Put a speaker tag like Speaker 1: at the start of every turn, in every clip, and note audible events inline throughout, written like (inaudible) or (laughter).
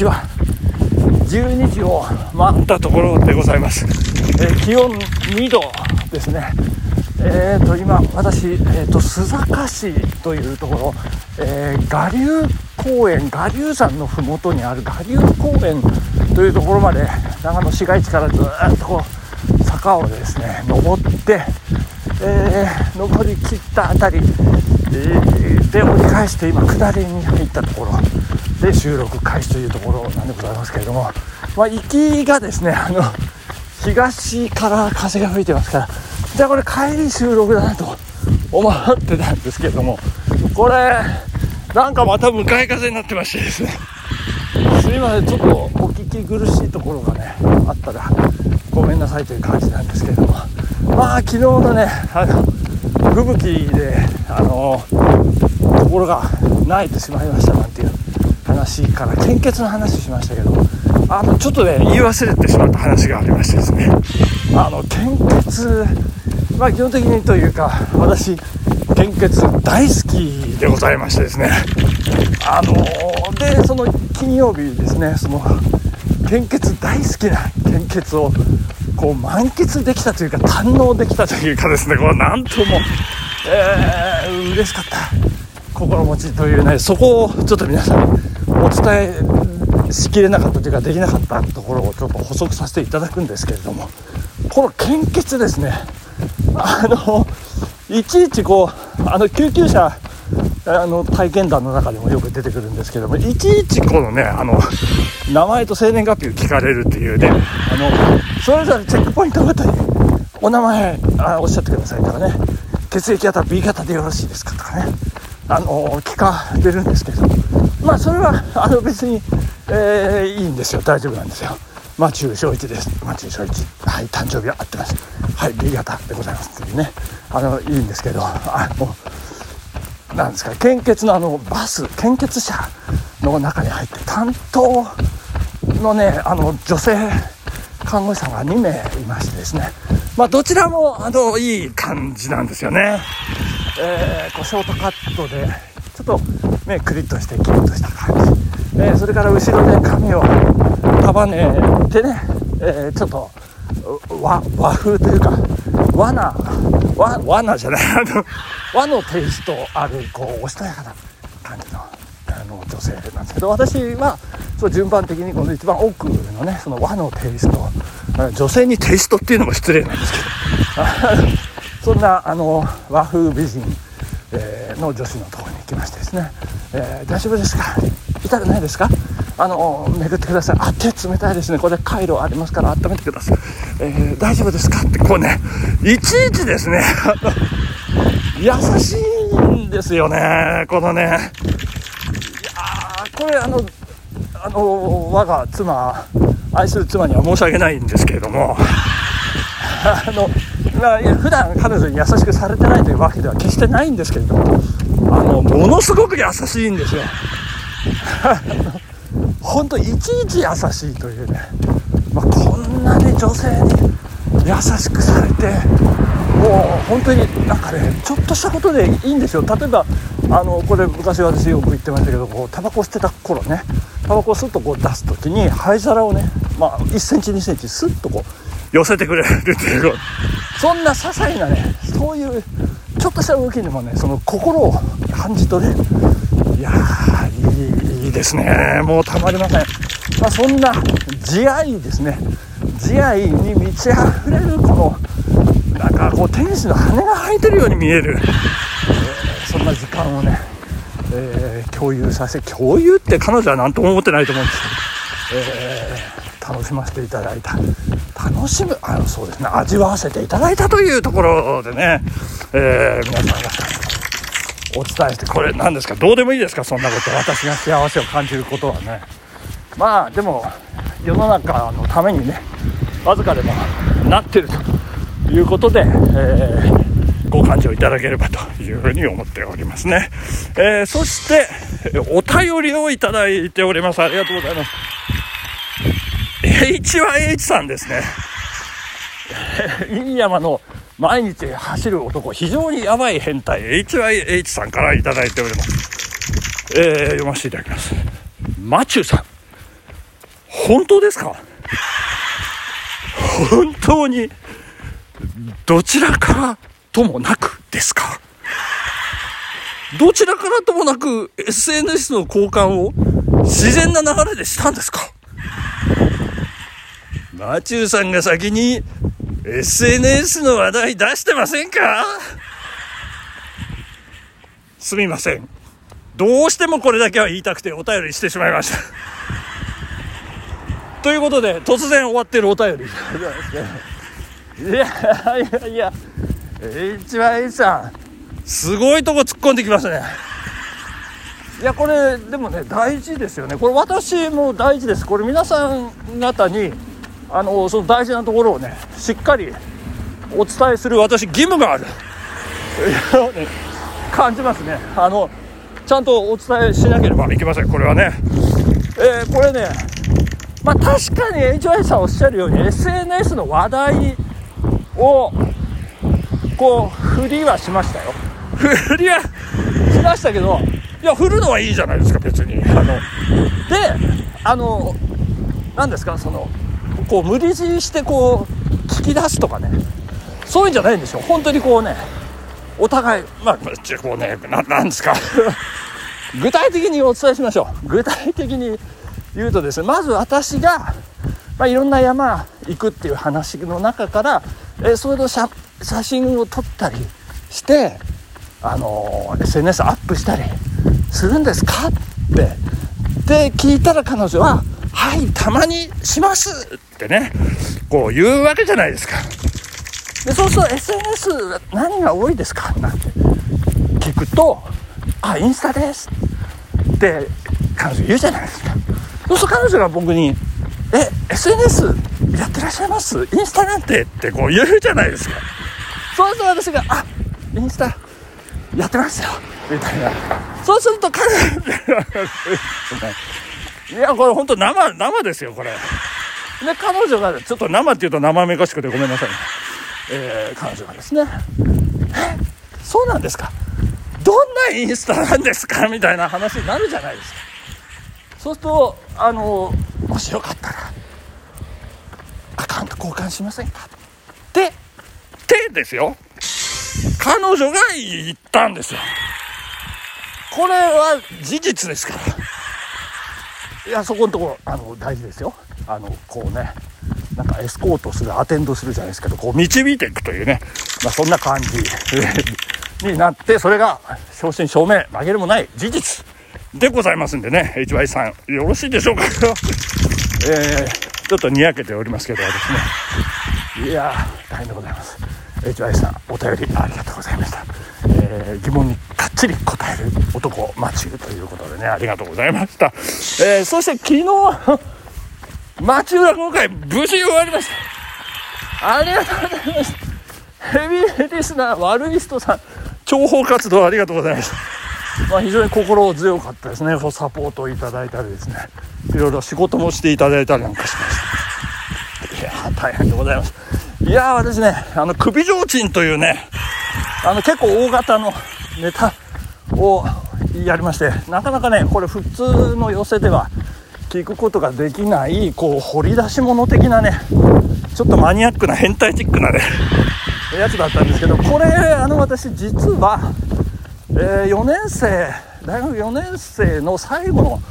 Speaker 1: ちは12時を回ったところでございます、えー気温2度ですね。えー、と今私、えー、と須坂市というところ、えー、我流公園我流山の麓にある我流公園というところまで長野市街地からずっとこう坂をですね登って、えー登り切ったあたり、えーで折り返して今下りに入ったところ。で収録開始というところなんでございますけれども、まあ、行きがですねあの東から風が吹いてますから。じゃあこれ帰り収録だなと思ってたんですけれども。これなんかまた向かい風になってましてですね。すいませんちょっとお聞き苦しいところがねあったらごめんなさいという感じなんですけれども。まあ昨日のねあの吹雪であのところが泣いてしまいましたなんていうから献血の話しましたけどあのちょっとね言い忘れてしまった話がありましてですね。あの献血まあ基本的にというか私献血大好きでございましてですね。あのでその金曜日ですねその献血大好きな献血をこう満喫できたというか堪能できたというかですねこれなんとも、えー、嬉しかった心持ちというねそこをちょっと皆さん伝えしきれなかったというかできなかったところをちょっと補足させていただくんですけれどもこの献血ですね。あのいちいちこうあの救急車あの体験談の中でもよく出てくるんですけどもいちいちこのねあの名前と生年月日を聞かれるっていうねあのそれぞれチェックポイントごとにお名前あおっしゃってくださいとかね。血液型 B 型でよろしいですかとかね。あの聞かれるんですけどまあそれは (laughs) あの別に、えーいいんですよ。大丈夫なんですよ。マチュー正一です。マチュー正一。はい誕生日は合ってます。はい B 型でございますっていうね。あのいいんですけどあのなんですか献血のあのバス献血車の中に入って担当のねあの女性看護師さんが2名いましてですね。まあどちらもあのいい感じなんですよね。えーこうショートカットでちょっと目クリッとしてキリッとした感じ、えそれから後ろで髪を束ねてね、えーちょっと和和風というか和な和和なじゃないあの和のテイストあるこうおしとやかな感じのあの女性なんですけど私はそう順番的にこの一番奥のねその和のテイスト女性にテイストっていうのも失礼なんですけど (laughs) そんなあの和風美人、えーの女子のところに行きましてですね、えー大丈夫ですか？痛くないですか？あの巡ってください。あ手冷たいですね。これ回路ありますから温めてください、えー大丈夫ですか？ってこうねいちいちですね。(laughs) 優しいんですよねこのね。いやこれあのあの我が妻愛する妻には申し訳ないんですけれどもあのまあ普段彼女に優しくされてないというわけでは決してないんですけれどもあのものすごく優しいんですよ。(laughs) 本当いちいち優しいというね、まあ、こんなに女性に優しくされてもう本当になんかねちょっとしたことでいいんですよ。例えばあのこれ昔私よく言ってましたけどこうタバコ捨てた頃ね。タバコをスッとこう出す時に灰皿をね、まあ、1センチ2センチスッとこう寄せてくれるっていうそんな些細なねそういうちょっとした動きにもねその心を感じ取れる。いやーいいいいですね。もうたまりません、まあ、そんな慈愛ですね。慈愛に満ち溢れるこのなんかこう天使の羽が生えてるように見える、えーそんな時間をね、えー共有させ共有って彼女は何とも思ってないと思うんですけど、えー楽しませていただいた。楽しむあのそうですね。味わわせていただいたというところでね、えー皆さん方お伝えしてこれ何ですか？どうでもいいですか？そんなこと。私が幸せを感じることはね。まあでも世の中のためにねわずかでもなってるということで、えーご感情いただければというふうに思っておりますね、えーそしてお便りをいただいております。ありがとうございます。H1H さんですね。飯山の毎日走る男非常にやばい変態。HYH さんからいただいております、えー読ませていただきます。マチューさん。本当ですか？本当にどちらからともなくですか？どちらからともなく SNS の交換を自然な流れでしたんですか？マチューさんが先に SNS の話題出してませんか？すみません。どうしてもこれだけは言いたくてお便りしてしまいました。ということで、突然終わってるお便り。いやいやいや、HY さん、すごいとこ突っ込んできましたね。いや、これ、でもね、大事ですよね。これ私も大事です。これ皆さん方に、あの、その大事なところをね、しっかりお伝えする私、義務がある。感じますね。あの、ちゃんとお伝えしなければいけません。これはね。えー、これね、まあ確かに HY さんおっしゃるように SNS の話題をこう振りはしましたよ振りはしましたけどいや振るのはいいじゃないですか別にあのであの何ですかそのこう無理強いしてこう聞き出すとかね。そういうんじゃないんですよ。本当にこうねお互いまあこうねななんですか。(laughs) 具体的にお伝えしましょう。具体的に言うとですねまず私が、まあ、いろんな山行くっていう話の中から、えそれの写真を撮ったりしてあの SNS アップしたりするんですかってで聞いたら彼女は「はいたまにします」ってねこう言うわけじゃないですか。でそうすると SNS 何が多いですか？なんて聞くと「あインスタです」って彼女言うじゃないですか。そうすると彼女が僕に「え SNS やってらっしゃいます？インスタなんて」ってこう言うじゃないですか。そうすると私が「あインスタやってますよ」みたいな。(laughs) そうすると彼女 (laughs) (laughs) いやこれ本当生生ですよこれ。で彼女がちょっと生っていうと生めかしくてごめんなさい、えー、彼女がですね「えそうなんですか？どんなインスタなんですか?」みたいな話になるじゃないですか。そうするとあのもしよかったらアカウント交換しませんか？ででですよ。彼女が言ったんですよ。これは事実ですから。いやそこのところあの大事ですよ。あのこうねなんかエスコートするアテンドするじゃないですけどこう導いていくというね、まあ、そんな感じ (laughs) になってそれが正真正銘曲げるもない事実でございますんでね HY さんよろしいでしょうか。(laughs) えー、ちょっとにやけておりますけどですね。いや大変でございます。HY さんお便りありがとうございました、えー、疑問にかっちり答える男マチューということでねありがとうございました、えー、そして昨日マチュー落語会無事終わりました。ありがとうございました。ヘビーリスナー悪い人さん諜報活動ありがとうございました。まあ、非常に心強かったですね。サポートをいただいたりですね。いろいろ仕事もしていただいたりなんかしました。いや大変でございます。いや私ねあの首提灯というねあの結構大型のネタをやりましてなかなかねこれ普通の寄せでは聞くことができないこう掘り出し物的なねちょっとマニアックな変態チックなねやつだったんですけどこれあの私実は、えー、4年生大学4年生の最後の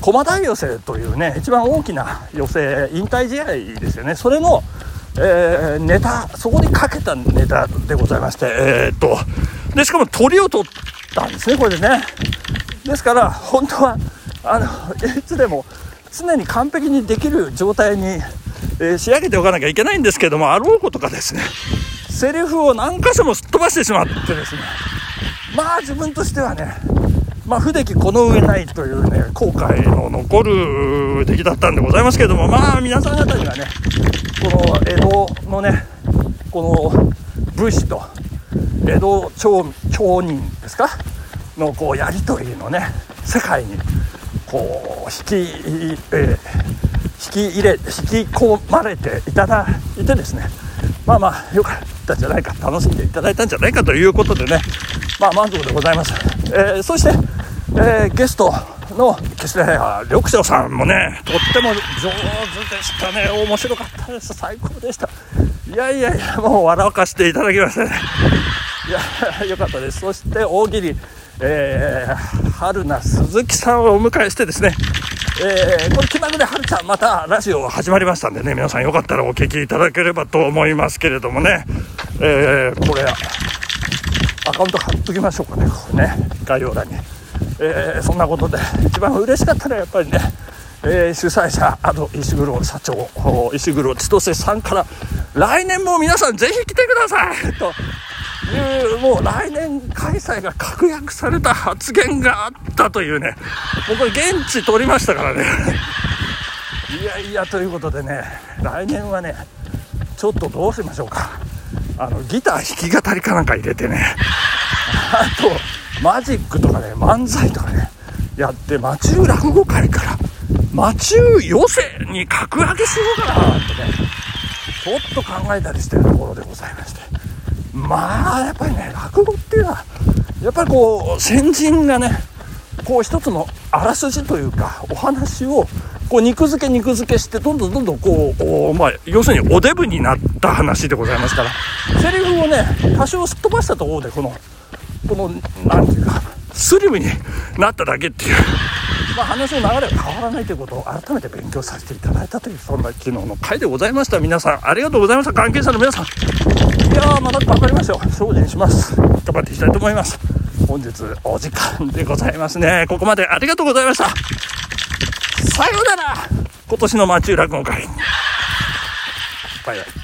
Speaker 1: 駒大寄せというね一番大きな寄せ引退試合ですよね。それのえー、ネタそこにかけたネタでございましてえー、っとでしかも鳥を取ったんですねこれでね。ですから本当はあのいつでも常に完璧にできる状態に、えー、仕上げておかなきゃいけないんですけどもあろうことかですねセリフを何箇所もすっ飛ばしてしまってですね。まあ自分としてはねまあ、不出来この上ないというね、後悔の残る出来だったんでございますけれども、まあ、皆さん方にはね、この江戸のね、この武士と江戸町町人ですか？のこうやり取りのね、世界にこう引き、えー、引き入れ、引き込まれていただいてですね、まあまあ、よかったんじゃないか、楽しんでいただいたんじゃないかということでね、まあ満足でございます。えー、そして、えー、ゲストの決して緑翔さんもねとっても上手でしたね。面白かったです。最高でした。いやいやいやもう笑かしていただきましたねいやよかったです。そして大喜利えー、春菜鈴木さんをお迎えしてですねえー、これ気まぐれはるちゃんまたラジオ始まりましたんでね皆さんよかったらお聞きいただければと思いますけれどもね。えー、これアカウント貼っときましょうかねこれね。概要欄に、えー、そんなことで一番嬉しかったのはやっぱりね、えー、主催者あと石黒社長石黒千歳さんから来年も皆さんぜひ来てくださいというもう来年開催が確約された発言があったというねもうこれ現地取りましたからね。いやいやということでね来年はねちょっとどうしましょうか。あのギター弾き語りかなんか入れてね。あとマジックとかね漫才とかねやって町中落語会から町中寄せに格上げしようかなとねちょっと考えたりしてるところでございまして。まあやっぱりね落語っていうのはやっぱりこう先人がねこう一つのあらすじというかお話をこう肉付け肉付けしてどんどんどんどんこうまあ、要するにおデブになった話でございますからセリフをね多少すっ飛ばしたところでこのこの何ていうかスリムになっただけっていう、まあ、話の流れは変わらないということを改めて勉強させていただいたというそんな昨日の回でございました。皆さんありがとうございました。関係者の皆さん。いやーまた頑張りましょう精進します。頑張っていきたいと思います。本日お時間でございますね。ここまでありがとうございました。さようなら。今年の町浦今回バイバイ